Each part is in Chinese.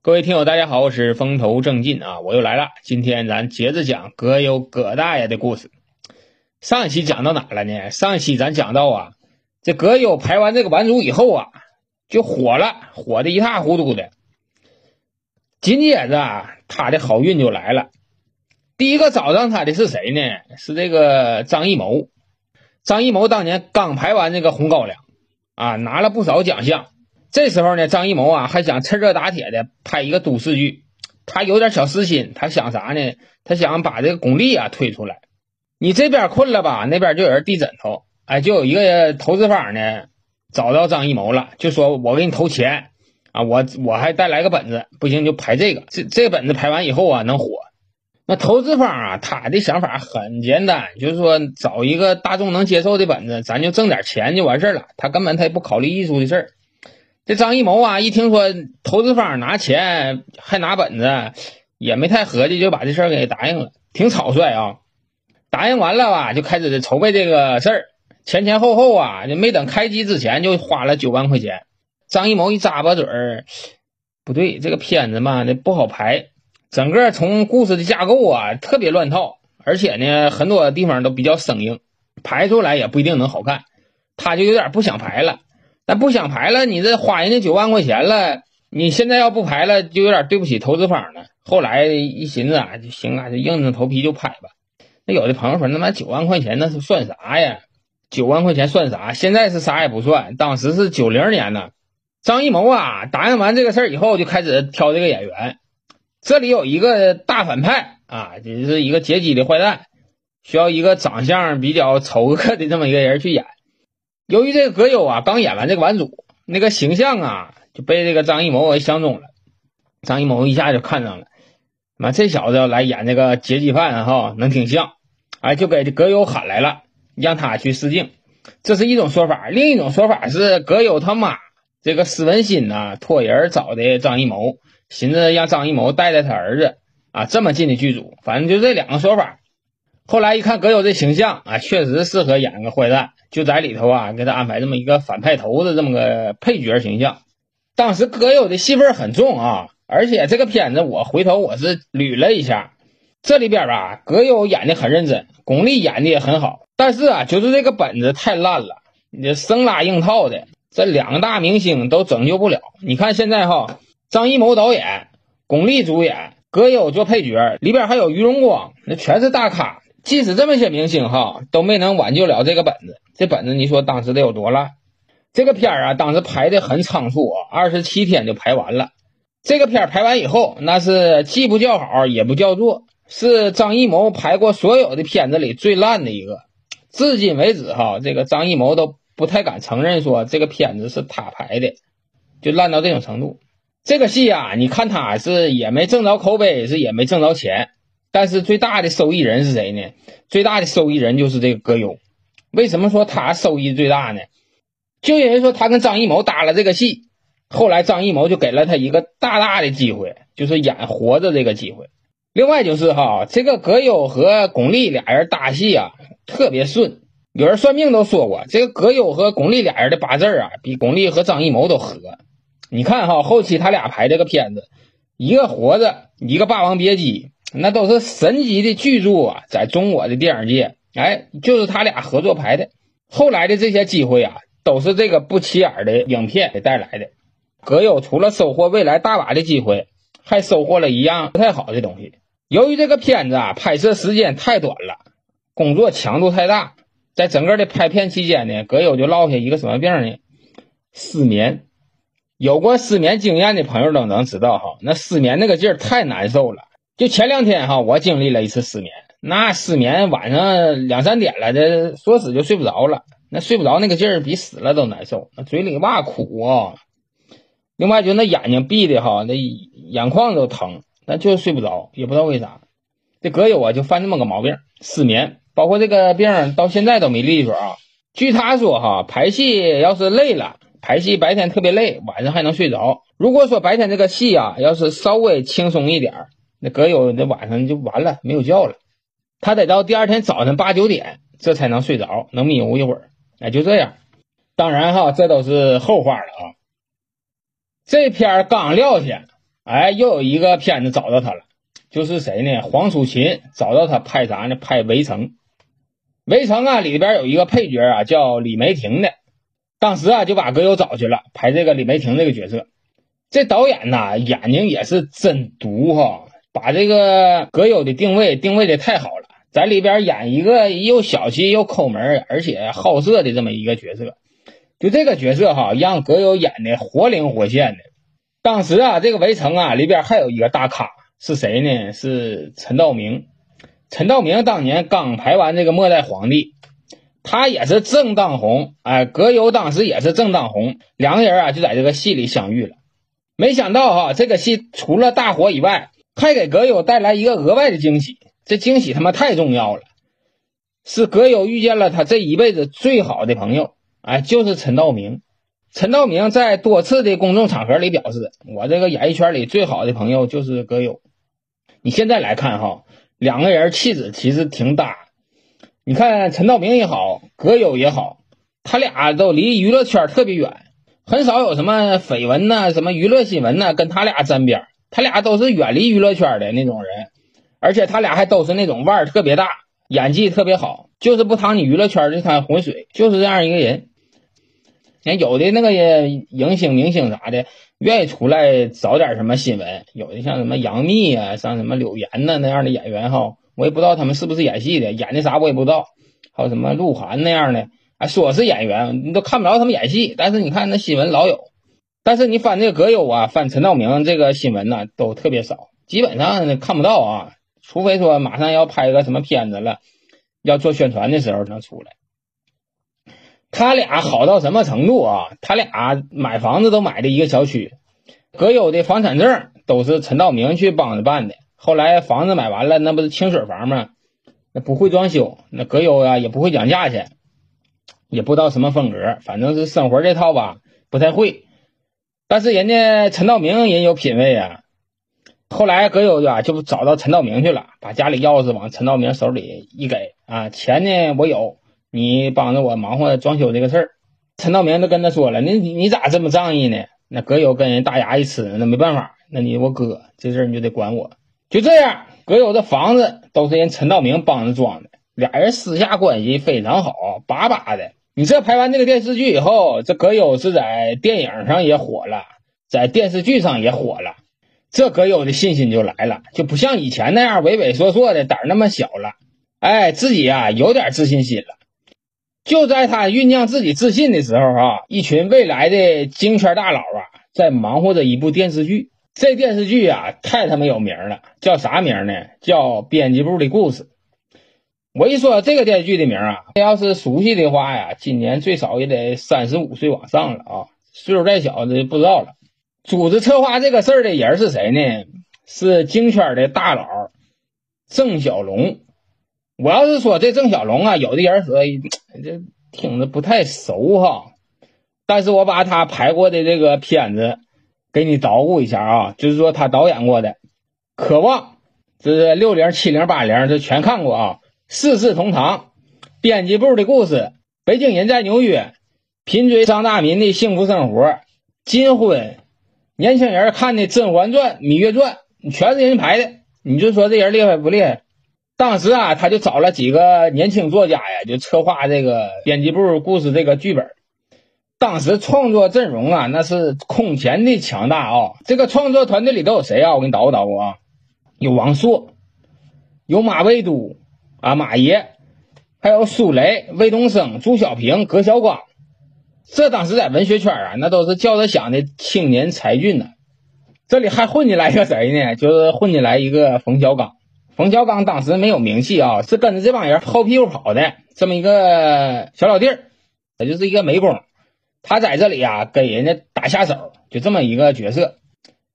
各位听友，大家好，我是风头正劲啊，我又来了。今天咱接着讲葛优葛大爷的故事。上一期讲到哪了呢？上一期咱讲到啊，这葛优排完这个完主以后啊，就火了，火的一塌糊涂的。紧接着啊，他的好运就来了。第一个找上他的是谁呢？是这个张艺谋。张艺谋当年刚排完这个《红高粱》，啊，拿了不少奖项。这时候呢，张艺谋啊还想趁热打铁的拍一个都市剧，他有点小私心，他想啥呢？他想把这个巩俐啊推出来。你这边困了吧，那边就有人递枕头，哎，就有一个投资方呢找到张艺谋了，就说我给你投钱啊，我我还带来个本子，不行就拍这个，这这本子拍完以后啊能火。那投资方啊，他的想法很简单，就是说找一个大众能接受的本子，咱就挣点钱就完事了。他根本他也不考虑艺术的事儿。这张艺谋啊，一听说投资方拿钱还拿本子，也没太合计，就把这事儿给答应了，挺草率啊。答应完了吧，就开始筹备这个事儿，前前后后啊，就没等开机之前就花了九万块钱。张艺谋一咂巴嘴儿，不对，这个片子嘛，那不好拍，整个从故事的架构啊特别乱套，而且呢，很多地方都比较生硬，拍出来也不一定能好看，他就有点不想拍了。那不想排了，你这花人家九万块钱了，你现在要不排了，就有点对不起投资方了。后来一寻思啊，就行啊，就硬着头皮就拍吧。那有的朋友说，那妈九万块钱那是算啥呀？九万块钱算啥？现在是啥也不算，当时是九零年呢。张艺谋啊，答应完这个事儿以后，就开始挑这个演员。这里有一个大反派啊，就是一个劫机的坏蛋，需要一个长相比较丑恶的这么一个人去演。由于这个葛优啊，刚演完这个完组，那个形象啊就被这个张艺谋给相中了。张艺谋一下就看上了，妈这小子要来演这个劫机犯哈，能挺像，哎，就给葛优喊来了，让他去试镜。这是一种说法，另一种说法是葛优他妈这个施文新呐托人找的张艺谋，寻思让张艺谋带带他儿子啊，这么近的剧组。反正就这两个说法。后来一看葛优这形象啊，确实适合演个坏蛋。就在里头啊，给他安排这么一个反派头子，这么个配角形象。当时葛优的戏份很重啊，而且这个片子我回头我是捋了一下，这里边吧，葛优演的很认真，巩俐演的也很好，但是啊，就是这个本子太烂了，你这生拉硬套的，这两大明星都拯救不了。你看现在哈，张艺谋导演，巩俐主演，葛优做配角，里边还有于荣光，那全是大咖。即使这么些明星哈都没能挽救了这个本子，这本子你说当时得有多烂？这个片儿啊，当时排的很仓促啊，二十七天就排完了。这个片儿排完以后，那是既不叫好也不叫座，是张艺谋排过所有的片子里最烂的一个。至今为止哈，这个张艺谋都不太敢承认说这个片子是他排的，就烂到这种程度。这个戏啊，你看他是也没挣着口碑，是也没挣着钱。但是最大的受益人是谁呢？最大的受益人就是这个葛优。为什么说他收益最大呢？就因为说他跟张艺谋搭了这个戏，后来张艺谋就给了他一个大大的机会，就是演活着这个机会。另外就是哈，这个葛优和巩俐俩人搭戏啊，特别顺。有人算命都说过，这个葛优和巩俐俩人的八字啊，比巩俐和张艺谋都合。你看哈，后期他俩拍这个片子，一个活着，一个霸王别姬。那都是神级的巨著啊，在中国的电影界，哎，就是他俩合作拍的。后来的这些机会啊，都是这个不起眼的影片给带来的。葛优除了收获未来大把的机会，还收获了一样不太好的东西。由于这个片子啊拍摄时间太短了，工作强度太大，在整个的拍片期间呢，葛优就落下一个什么病呢？失眠。有过失眠经验的朋友都能知道哈，那失眠那个劲儿太难受了。就前两天哈，我经历了一次失眠。那失眠晚上两三点了，这说死就睡不着了。那睡不着那个劲儿比死了都难受，那嘴里哇苦啊。另外就那眼睛闭的哈，那眼眶都疼，那就是睡不着，也不知道为啥。这葛优啊就犯这么个毛病，失眠，包括这个病到现在都没利索啊。据他说哈，排戏要是累了，排戏白天特别累，晚上还能睡着。如果说白天这个戏啊要是稍微轻松一点儿。那葛优那晚上就完了，没有觉了，他得到第二天早上八九点，这才能睡着，能迷糊一会儿。哎，就这样。当然哈，这都是后话了啊。这片刚撂下哎，又有一个片子找到他了，就是谁呢？黄楚琴找到他拍啥呢？拍《围城》。《围城》啊，里边有一个配角啊，叫李梅婷的。当时啊，就把葛优找去了，拍这个李梅婷这个角色。这导演呐，眼睛也是真毒哈，把这个葛优的定位定位的太好了，在里边演一个又小气又抠门，而且好色的这么一个角色。就这个角色哈，让葛优演的活灵活现的。当时啊，这个围城啊里边还有一个大咖是谁呢？是陈道明。陈道明当年刚拍完这个《末代皇帝》。他也是正当红，哎，葛优当时也是正当红，两个人啊就在这个戏里相遇了。没想到哈，这个戏除了大火以外，还给葛优带来一个额外的惊喜。这惊喜他妈太重要了，是葛优遇见了他这一辈子最好的朋友，哎，就是陈道明。陈道明在多次的公众场合里表示，我这个演艺圈里最好的朋友就是葛优。你现在来看哈，两个人气质其实挺搭。你看陈道明也好，葛优也好，他俩都离娱乐圈特别远，很少有什么绯闻呐、什么娱乐新闻呐跟他俩沾边。他俩都是远离娱乐圈的那种人，而且他俩还都是那种腕儿特别大、演技特别好，就是不趟你娱乐圈这滩浑水，就是这样一个人。你看有的那个影星、明星啥的，愿意出来找点什么新闻，有的像什么杨幂啊，像什么柳岩呐那样的演员哈。我也不知道他们是不是演戏的，演的啥我也不知道。还有什么鹿晗那样的，哎，说是演员，你都看不着他们演戏。但是你看那新闻老有，但是你翻这个葛优啊，翻陈道明这个新闻呢，都特别少，基本上看不到啊。除非说马上要拍个什么片子了，要做宣传的时候能出来。他俩好到什么程度啊？他俩买房子都买的一个小区，葛优的房产证都是陈道明去帮着办的。后来房子买完了，那不是清水房吗？那不会装修，那葛优啊也不会讲价钱，也不知道什么风格，反正是生活这套吧，不太会。但是人家陈道明人有品位啊。后来葛优啊就找到陈道明去了，把家里钥匙往陈道明手里一给啊，钱呢我有，你帮着我忙活装修这个事儿。陈道明都跟他说了，那你你咋这么仗义呢？那葛优跟人大牙一呲，那没办法，那你我哥这事儿你就得管我。就这样，葛优的房子都是人陈道明帮着装的，俩人私下关系非常好，把把的。你这拍完这个电视剧以后，这葛优是在电影上也火了，在电视剧上也火了，这葛优的信心就来了，就不像以前那样畏畏缩缩的，胆儿那么小了。哎，自己啊有点自信心了。就在他酝酿自己自信的时候啊，一群未来的京圈大佬啊，在忙活着一部电视剧。这电视剧啊，太他妈有名了，叫啥名呢？叫《编辑部的故事》。我一说这个电视剧的名啊，要是熟悉的话呀，今年最少也得三十五岁往上了啊，岁数再小的不知道了。组织策划这个事儿的人是谁呢？是京圈的大佬郑小龙。我要是说这郑小龙啊，有的人说 这听着不太熟哈，但是我把他拍过的这个片子。给你捣鼓一下啊，就是说他导演过的《渴望》，这是六零、七零、八零，这全看过啊。《四世同堂》、编辑部的故事、北京人在纽约、贫嘴张大民的幸福生活、金婚、年轻人看的《甄嬛传》《芈月传》，全是人拍的。你就说这人厉害不厉害？当时啊，他就找了几个年轻作家呀，就策划这个编辑部故事这个剧本。当时创作阵容啊，那是空前的强大啊！这个创作团队里都有谁啊？我给你捣鼓捣鼓啊！有王朔，有马未都啊，马爷，还有苏雷、魏东升、朱小平、葛晓光。这当时在文学圈啊，那都是叫得响的青年才俊呢。这里还混进来一个谁呢？就是混进来一个冯小刚。冯小刚当时没有名气啊，是跟着这帮人后屁股跑的这么一个小老弟儿，他就是一个美工。他在这里啊，给人家打下手，就这么一个角色。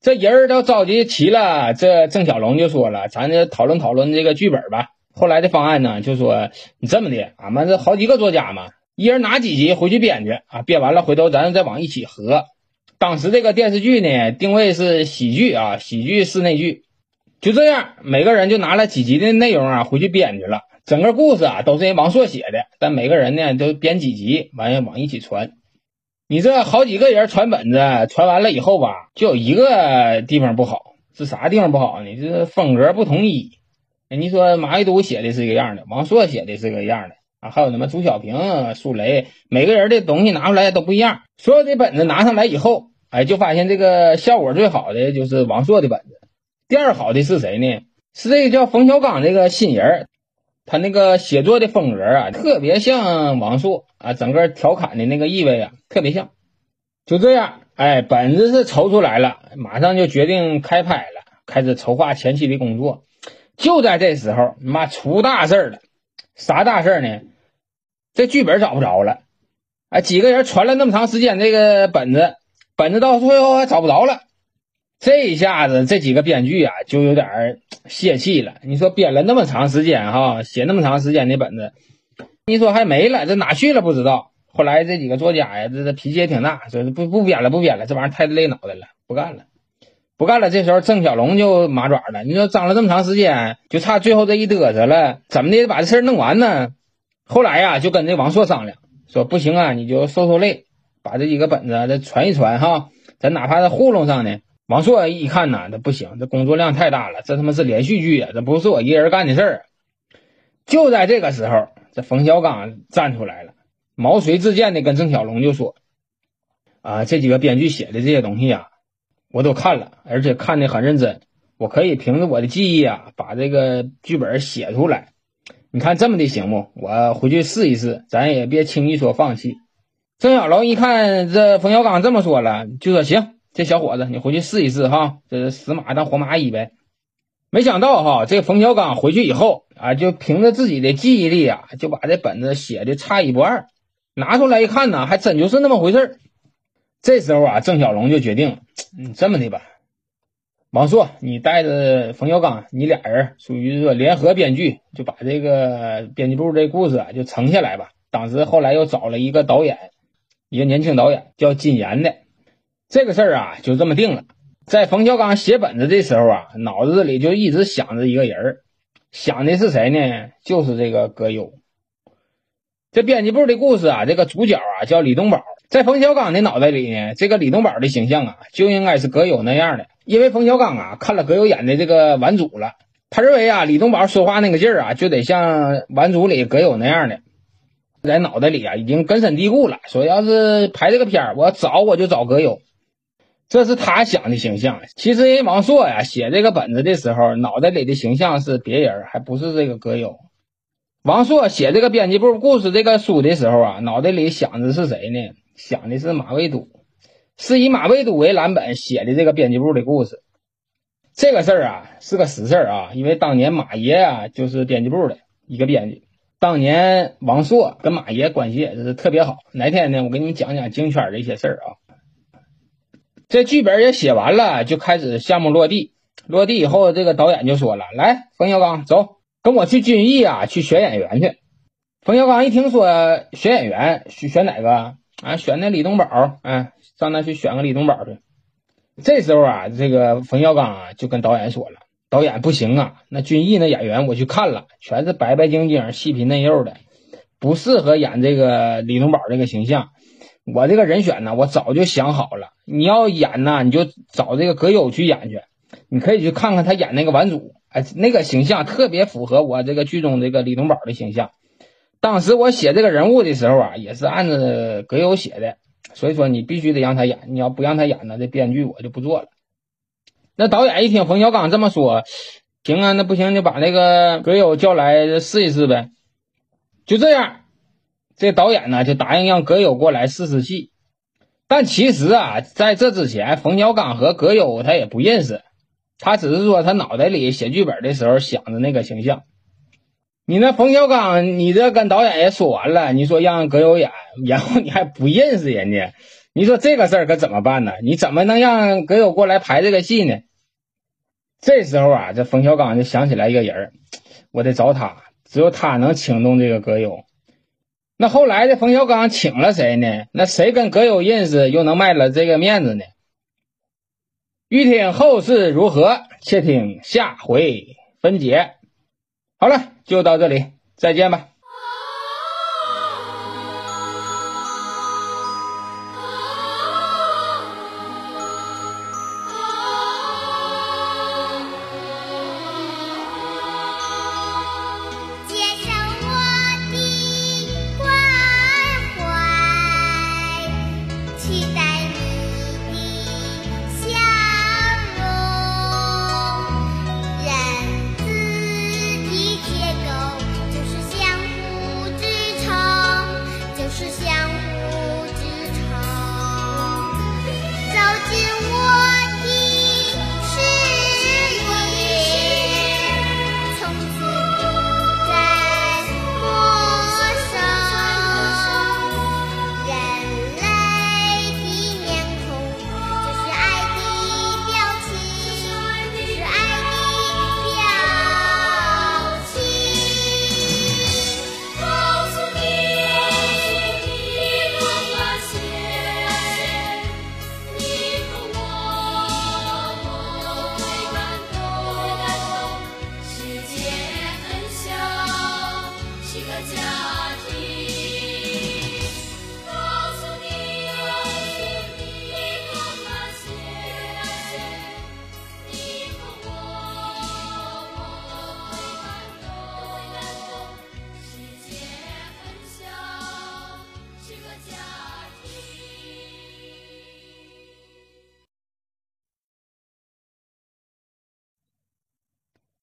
这人儿都召集齐了，这郑小龙就说了：“咱就讨论讨论这个剧本吧。”后来的方案呢，就说：“你这么的，俺们这好几个作家嘛，一人拿几集回去编去啊，编完了回头咱再往一起合。”当时这个电视剧呢，定位是喜剧啊，喜剧室内剧。就这样，每个人就拿了几集的内容啊，回去编去了。整个故事啊，都是人王朔写的，但每个人呢都编几集，完了往一起传。你这好几个人传本子，传完了以后吧，就有一个地方不好，是啥地方不好呢？就是风格不统一。你说马未都写的是一个样的，王朔写的是个样的啊，还有什么朱小平、苏雷，每个人的东西拿出来都不一样。所有的本子拿上来以后，哎，就发现这个效果最好的就是王朔的本子，第二好的是谁呢？是这个叫冯小刚这个新人，他那个写作的风格啊，特别像王朔。啊，整个调侃的那个意味啊，特别像。就这样，哎，本子是筹出来了，马上就决定开拍了，开始筹划前期的工作。就在这时候，妈出大事了！啥大事呢？这剧本找不着了。哎，几个人传了那么长时间这个本子，本子到最后还找不着了。这一下子，这几个编剧啊，就有点泄气了。你说编了那么长时间哈，写那么长时间的本子。你说还没了，这哪去了不知道。后来这几个作家呀，这这脾气也挺大，说不不编了，不编了，这玩意儿太累脑袋了，不干了，不干了。这时候郑小龙就麻爪了，你说张了这么长时间，就差最后这一嘚瑟了，怎么的把这事儿弄完呢？后来呀，就跟这王朔商量，说不行啊，你就受受累，把这几个本子再传一传哈，咱哪怕是糊弄上呢。王朔一看呐，这不行，这工作量太大了，这他妈是连续剧啊，这不是我一个人干的事儿。就在这个时候。这冯小刚站出来了，毛遂自荐的跟郑小龙就说：“啊，这几个编剧写的这些东西啊，我都看了，而且看的很认真。我可以凭着我的记忆啊，把这个剧本写出来。你看这么的行不？我回去试一试，咱也别轻易说放弃。”郑小龙一看这冯小刚这么说了，就说：“行，这小伙子，你回去试一试哈，这死马当活马医呗。”没想到哈，这冯小刚回去以后啊，就凭着自己的记忆力啊，就把这本子写的差一不二。拿出来一看呢，还真就是那么回事儿这时候啊，郑小龙就决定，嗯，这么的吧，王朔，你带着冯小刚，你俩人属于说联合编剧，就把这个编辑部这故事啊就撑下来吧。当时后来又找了一个导演，一个年轻导演叫金岩的，这个事儿啊就这么定了。在冯小刚写本子的时候啊，脑子里就一直想着一个人，想的是谁呢？就是这个葛优。这编辑部的故事啊，这个主角啊叫李东宝。在冯小刚的脑袋里呢，这个李东宝的形象啊，就应该是葛优那样的。因为冯小刚啊看了葛优演的这个《顽主》了，他认为啊李东宝说话那个劲儿啊，就得像《顽主》里葛优那样的，在脑袋里啊已经根深蒂固了。说要是拍这个片儿，我找我就找葛优。这是他想的形象。其实人王朔呀写这个本子的时候，脑袋里的形象是别人，还不是这个葛优。王朔写这个编辑部故事这个书的时候啊，脑袋里想的是谁呢？想的是马未都，是以马未都为蓝本写的这个编辑部的故事。这个事儿啊是个实事儿啊，因为当年马爷啊就是编辑部的一个编辑。当年王朔跟马爷关系也是特别好。哪天呢，我给你们讲讲京圈的一些事儿啊。这剧本也写完了，就开始项目落地。落地以后，这个导演就说了：“来，冯小刚，走，跟我去军艺啊，去选演员去。”冯小刚一听说选演员，选选哪个啊？选那李东宝，哎，上那去选个李东宝去。这时候啊，这个冯小刚啊就跟导演说了：“导演不行啊，那军艺那演员我去看了，全是白白净净、细皮嫩肉的，不适合演这个李东宝这个形象。”我这个人选呢，我早就想好了。你要演呢，你就找这个葛优去演去。你可以去看看他演那个顽主，哎，那个形象特别符合我这个剧中这个李东宝的形象。当时我写这个人物的时候啊，也是按照葛优写的，所以说你必须得让他演。你要不让他演呢，这编剧我就不做了。那导演一听冯小刚这么说，行啊，那不行就把那个葛优叫来试一试呗。就这样。这导演呢就答应让葛优过来试试戏，但其实啊，在这之前，冯小刚和葛优他也不认识，他只是说他脑袋里写剧本的时候想的那个形象。你那冯小刚，你这跟导演也说完了，你说让葛优演，然后你还不认识人家，你说这个事儿可怎么办呢？你怎么能让葛优过来拍这个戏呢？这时候啊，这冯小刚就想起来一个人儿，我得找他，只有他能请动这个葛优。那后来的冯小刚请了谁呢？那谁跟葛优认识，又能卖了这个面子呢？欲听后事如何，且听下回分解。好了，就到这里，再见吧。